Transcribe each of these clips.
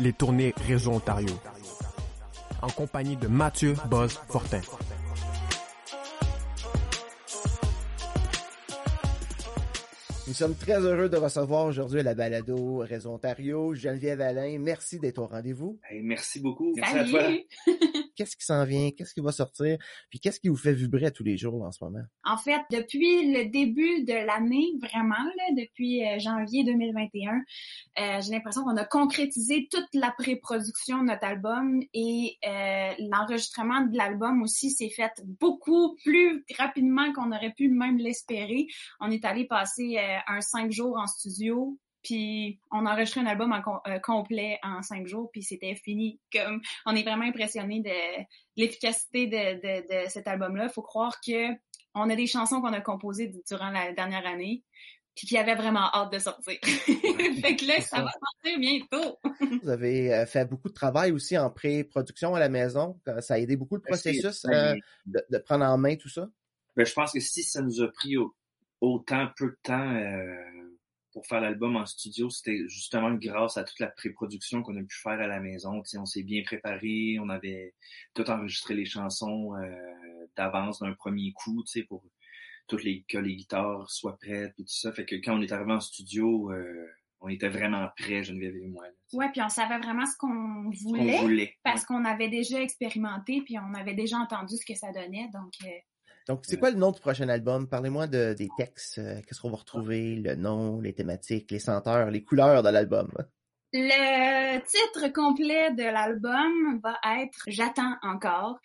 les tournées Réseau Ontario. En compagnie de Mathieu Boz Fortin. Nous sommes très heureux de recevoir aujourd'hui à la balado Réseau Ontario Geneviève Alain. Merci d'être au rendez-vous. Hey, merci beaucoup. Merci Salut. à toi. Qu'est-ce qui s'en vient? Qu'est-ce qui va sortir? Puis qu'est-ce qui vous fait vibrer à tous les jours en ce moment? En fait, depuis le début de l'année, vraiment, depuis euh, janvier 2021, euh, j'ai l'impression qu'on a concrétisé toute la pré-production de notre album et euh, l'enregistrement de l'album aussi s'est fait beaucoup plus rapidement qu'on aurait pu même l'espérer. On est allé passer un cinq jours en studio. Puis on a enregistré un album en com- euh, complet en cinq jours, puis c'était fini. Comme on est vraiment impressionné de l'efficacité de, de, de cet album-là. faut croire que on a des chansons qu'on a composées durant la dernière année, puis qui avaient vraiment hâte de sortir. fait que là, ça ça. va sortir bientôt. Vous avez euh, fait beaucoup de travail aussi en pré-production à la maison. Ça a aidé beaucoup le Ben, processus euh, de, de prendre en main tout ça? Ben, je pense que si ça nous a pris au- autant peu de temps euh, pour faire l'album en studio, c'était justement grâce à toute la pré-production qu'on a pu faire à la maison. On s'est bien préparé, on avait tout enregistré les chansons euh, d'avance d'un premier coup, pour toutes les que les guitares soient prêtes et tout ça. Fait que quand on est arrivé en studio, euh, on était vraiment prêts, Geneviève et moi. Ouais, puis on savait vraiment ce qu'on voulait. Parce qu'on avait déjà expérimenté, puis on avait déjà entendu ce que ça donnait. Donc, euh, Donc, c'est quoi le nom du prochain album? Parlez-moi de, des textes. euh, Qu'est-ce qu'on va retrouver? Le nom, les thématiques, les senteurs, les couleurs de l'album? Le titre complet de l'album va être J'attends encore.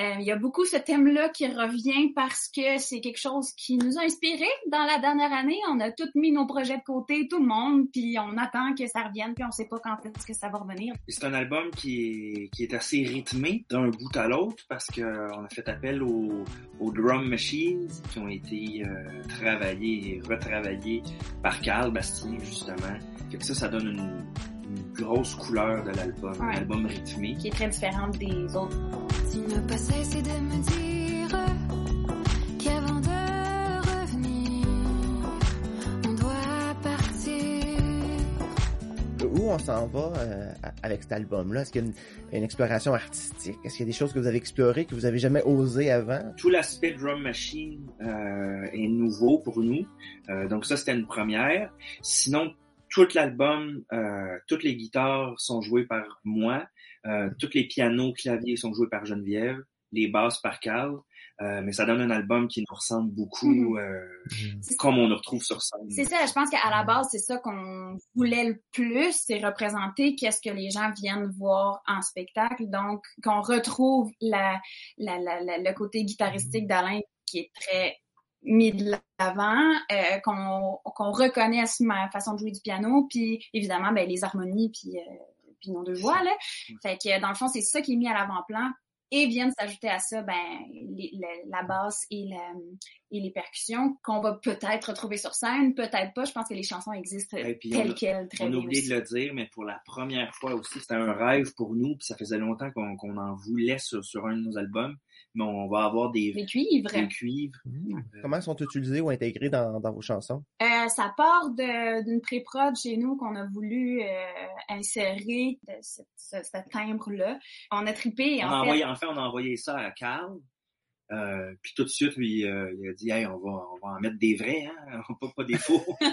Euh, Il y a beaucoup ce thème-là qui revient parce que c'est quelque chose qui nous a inspiré dans la dernière année. On a tous mis nos projets de côté, tout le monde, puis on attend que ça revienne, puis on sait pas quand est-ce que ça va revenir. C'est un album qui est, qui est assez rythmé d'un bout à l'autre parce que euh, on a fait appel aux, aux drum machines qui ont été euh, travaillées et retravaillées par Carl Bastien justement. Fait que ça, ça donne une, une grosse couleur de l'album, un album rythmé. Qui est très différente des autres. De me dire qu'avant de revenir, on doit partir. Où on s'en va euh, avec cet album-là? Est-ce qu'il y a une, une exploration artistique? Est-ce qu'il y a des choses que vous avez explorées que vous avez jamais osé avant? Tout l'aspect drum machine euh, est nouveau pour nous. Euh, donc ça, c'était une première. Sinon, tout l'album, euh, toutes les guitares sont jouées par moi. Euh, tous les pianos, claviers sont joués par Geneviève. Les basses par Carl. Euh, mais ça donne un album qui nous ressemble beaucoup, Mhm. euh, C'est- comme on nous retrouve sur scène. C'est ça, je pense qu'à la base, c'est ça qu'on voulait le plus, c'est représenter qu'est-ce que les gens viennent voir en spectacle. Donc, qu'on retrouve la, la, la, la- le côté guitaristique d'Alain qui est très mis de l'avant, euh, qu'on reconnaisse ma façon de jouer du piano, puis évidemment, ben, les harmonies, puis, euh, puis nos deux voix, là. Fait que, dans le fond, c'est ça qui est mis à l'avant-plan. Et viennent s'ajouter à ça, ben, les- le- la basse et la, et les percussions qu'on va peut-être retrouver sur scène, peut-être pas. Je pense que les chansons existent telles a- quelles, très On a oublié aussi. de le dire, mais pour la première fois aussi, c'était un rêve pour nous, puis ça faisait longtemps qu'on qu'on en voulait sur, sur un de nos albums, mais on va avoir des, Les cuivres, des cuivres. Comment sont utilisés ou intégrés dans, dans vos chansons? euh, ça part d'une pré-prod chez nous qu'on a voulu euh, insérer de ce, ce- ce timbre-là. On a trippé, On en a fait. envoyé, en fait, on a envoyé ça à Carl. Euh, puis tout de suite, lui, euh, il a dit, hey, on va, on va en mettre des vrais, hein, pas, pas des faux.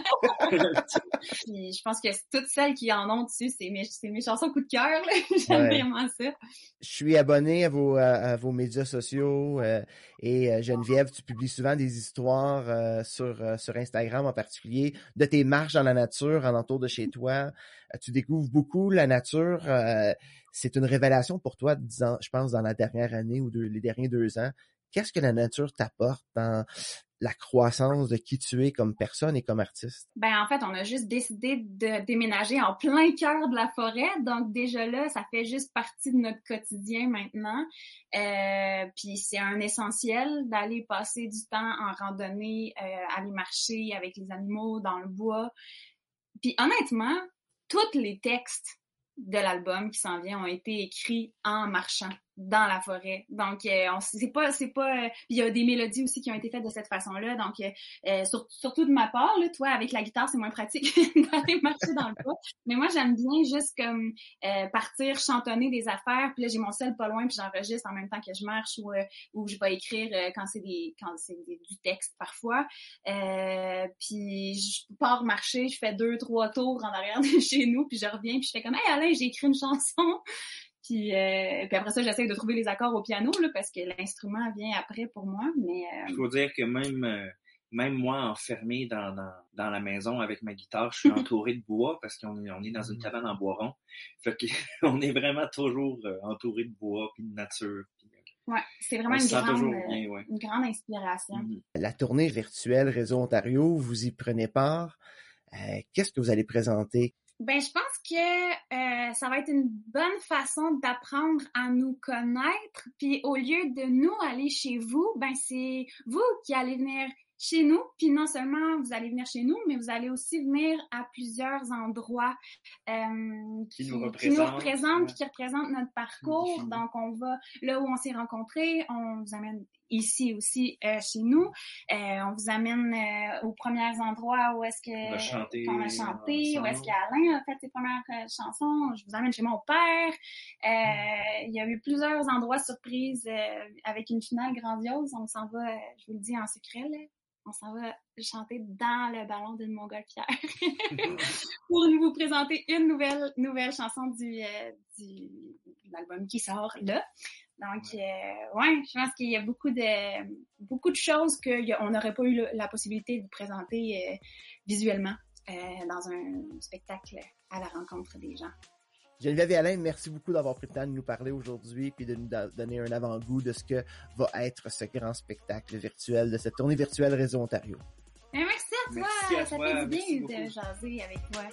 Puis je pense que toutes celles qui en ont dessus, c'est mes, c'est mes chansons coup de cœur. là. J'aime Ouais. vraiment ça. Je suis abonné à vos, à, à vos médias sociaux euh, et euh, Geneviève, tu publies souvent des histoires euh, sur, euh, sur Instagram en particulier de tes marches dans la nature alentour de chez toi. Euh, tu découvres beaucoup la nature. euh, c'est une révélation pour toi, disons, je pense, dans la dernière année ou les derniers deux ans. Qu'est-ce que la nature t'apporte dans la croissance de qui tu es comme personne et comme artiste? Ben en fait, on a juste décidé de déménager en plein cœur de la forêt, donc déjà là, ça fait juste partie de notre quotidien maintenant. Euh, puis c'est un essentiel d'aller passer du temps en randonnée, euh, aller marcher avec les animaux dans le bois. Puis honnêtement, tous les textes de l'album qui s'en vient ont été écrits en marchant. Dans la forêt. Donc, euh, on c'est pas, c'est pas. euh, il y a des mélodies aussi qui ont été faites de cette façon-là. Donc, euh, euh, sur- surtout de ma part, là, toi, avec la guitare, c'est moins pratique d'aller marcher dans le bois. Mais moi, j'aime bien juste comme euh, partir chantonner des affaires. Puis là, j'ai mon sel pas loin, puis j'enregistre en même temps que je marche ou euh, ou je vais écrire quand c'est des quand c'est du texte parfois. Puis je pars marcher, je fais deux trois tours en arrière de chez nous, puis je reviens, puis je fais comme hey Alain, j'ai écrit une chanson. Puis, euh, puis après ça, j'essaie de trouver les accords au piano là, parce que l'instrument vient après pour moi. Mais euh, Il faut dire que même euh, même moi enfermé dans, dans, dans la maison avec ma guitare, je suis entouré de bois parce qu'on est, on est dans une cabane en bois rond. Fait que on est vraiment toujours entouré de bois puis de nature. Puis, ouais, c'est vraiment une grande, toujours bien, ouais. une grande inspiration. Mhm. La tournée virtuelle Réseau Ontario, vous y prenez part. Euh, Qu'est-ce que vous allez présenter? Ben, je pense que euh, ça va être une bonne façon d'apprendre à nous connaître. Puis au lieu de nous aller chez vous, ben c'est vous qui allez venir chez nous. Puis non seulement vous allez venir chez nous, mais vous allez aussi venir à plusieurs endroits euh, Qui nous qui représentent, représentent, ouais. qui représentent notre parcours. Donc on va là où on s'est rencontrés, on vous amène ici aussi euh, chez nous. Euh, on vous amène euh, aux premiers endroits où est-ce que On va chanter qu'on a chanté, où est-ce qu'Alain a fait ses premières chansons. Je vous amène chez mon père. Euh, il y a eu plusieurs endroits surprises avec une finale grandiose. On s'en va, je vous le dis en secret, là, on s'en va chanter dans le ballon d'une montgolfière pour nous vous présenter une nouvelle nouvelle chanson du, euh, du de l'album qui sort là. Donc, euh, ouais, je pense qu'il y a beaucoup de beaucoup de choses qu'on n'aurait pas eu le- la possibilité de vous présenter euh, visuellement euh, dans un spectacle à la rencontre des gens. Geneviève et Alain, merci beaucoup d'avoir pris le temps de nous parler aujourd'hui puis de nous donner un avant-goût de ce que va être ce grand spectacle virtuel de cette tournée virtuelle Réseau Ontario. Mais merci à toi, Merci à ça toi, fait du merci bien de beaucoup. jaser avec toi.